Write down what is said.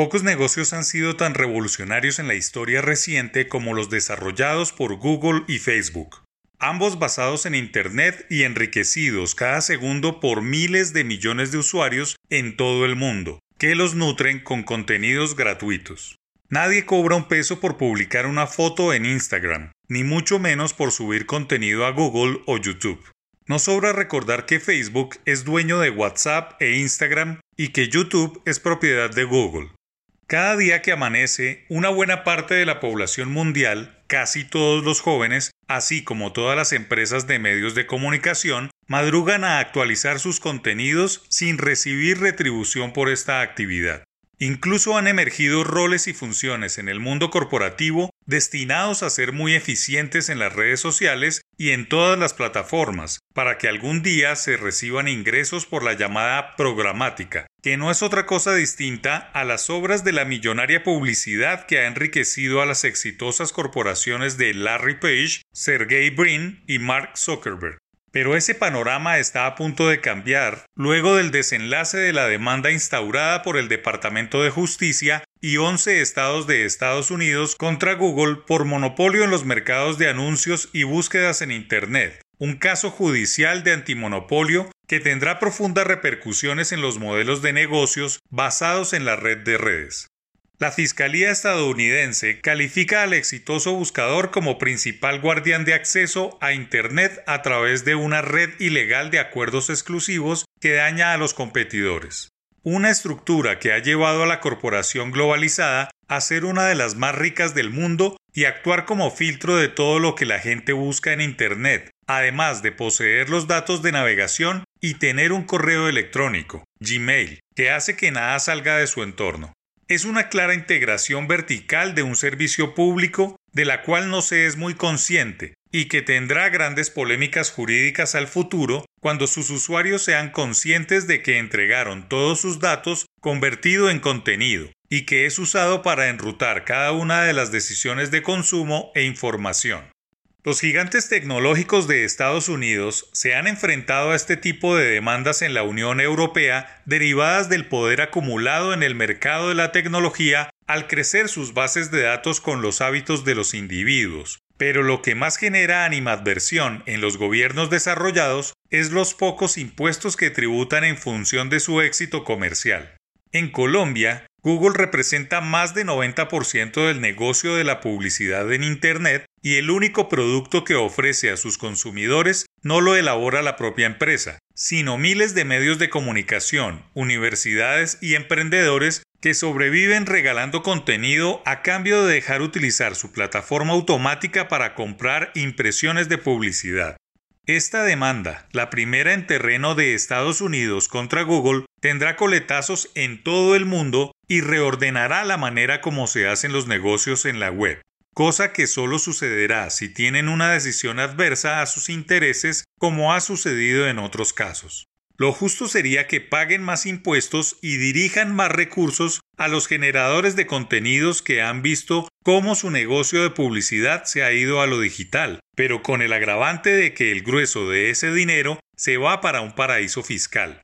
Pocos negocios han sido tan revolucionarios en la historia reciente como los desarrollados por Google y Facebook, ambos basados en Internet y enriquecidos cada segundo por miles de millones de usuarios en todo el mundo, que los nutren con contenidos gratuitos. Nadie cobra un peso por publicar una foto en Instagram, ni mucho menos por subir contenido a Google o YouTube. No sobra recordar que Facebook es dueño de WhatsApp e Instagram y que YouTube es propiedad de Google. Cada día que amanece, una buena parte de la población mundial, casi todos los jóvenes, así como todas las empresas de medios de comunicación, madrugan a actualizar sus contenidos sin recibir retribución por esta actividad. Incluso han emergido roles y funciones en el mundo corporativo destinados a ser muy eficientes en las redes sociales y en todas las plataformas, para que algún día se reciban ingresos por la llamada programática, que no es otra cosa distinta a las obras de la millonaria publicidad que ha enriquecido a las exitosas corporaciones de Larry Page, Sergey Brin y Mark Zuckerberg. Pero ese panorama está a punto de cambiar luego del desenlace de la demanda instaurada por el Departamento de Justicia y 11 estados de Estados Unidos contra Google por monopolio en los mercados de anuncios y búsquedas en Internet, un caso judicial de antimonopolio que tendrá profundas repercusiones en los modelos de negocios basados en la red de redes. La Fiscalía estadounidense califica al exitoso buscador como principal guardián de acceso a Internet a través de una red ilegal de acuerdos exclusivos que daña a los competidores. Una estructura que ha llevado a la corporación globalizada a ser una de las más ricas del mundo y actuar como filtro de todo lo que la gente busca en Internet, además de poseer los datos de navegación y tener un correo electrónico, Gmail, que hace que nada salga de su entorno es una clara integración vertical de un servicio público de la cual no se es muy consciente y que tendrá grandes polémicas jurídicas al futuro cuando sus usuarios sean conscientes de que entregaron todos sus datos convertido en contenido y que es usado para enrutar cada una de las decisiones de consumo e información. Los gigantes tecnológicos de Estados Unidos se han enfrentado a este tipo de demandas en la Unión Europea derivadas del poder acumulado en el mercado de la tecnología al crecer sus bases de datos con los hábitos de los individuos. Pero lo que más genera animadversión en los gobiernos desarrollados es los pocos impuestos que tributan en función de su éxito comercial. En Colombia, Google representa más de 90% del negocio de la publicidad en Internet y el único producto que ofrece a sus consumidores no lo elabora la propia empresa, sino miles de medios de comunicación, universidades y emprendedores que sobreviven regalando contenido a cambio de dejar utilizar su plataforma automática para comprar impresiones de publicidad. Esta demanda, la primera en terreno de Estados Unidos contra Google, tendrá coletazos en todo el mundo y reordenará la manera como se hacen los negocios en la web, cosa que solo sucederá si tienen una decisión adversa a sus intereses como ha sucedido en otros casos. Lo justo sería que paguen más impuestos y dirijan más recursos a los generadores de contenidos que han visto cómo su negocio de publicidad se ha ido a lo digital, pero con el agravante de que el grueso de ese dinero se va para un paraíso fiscal.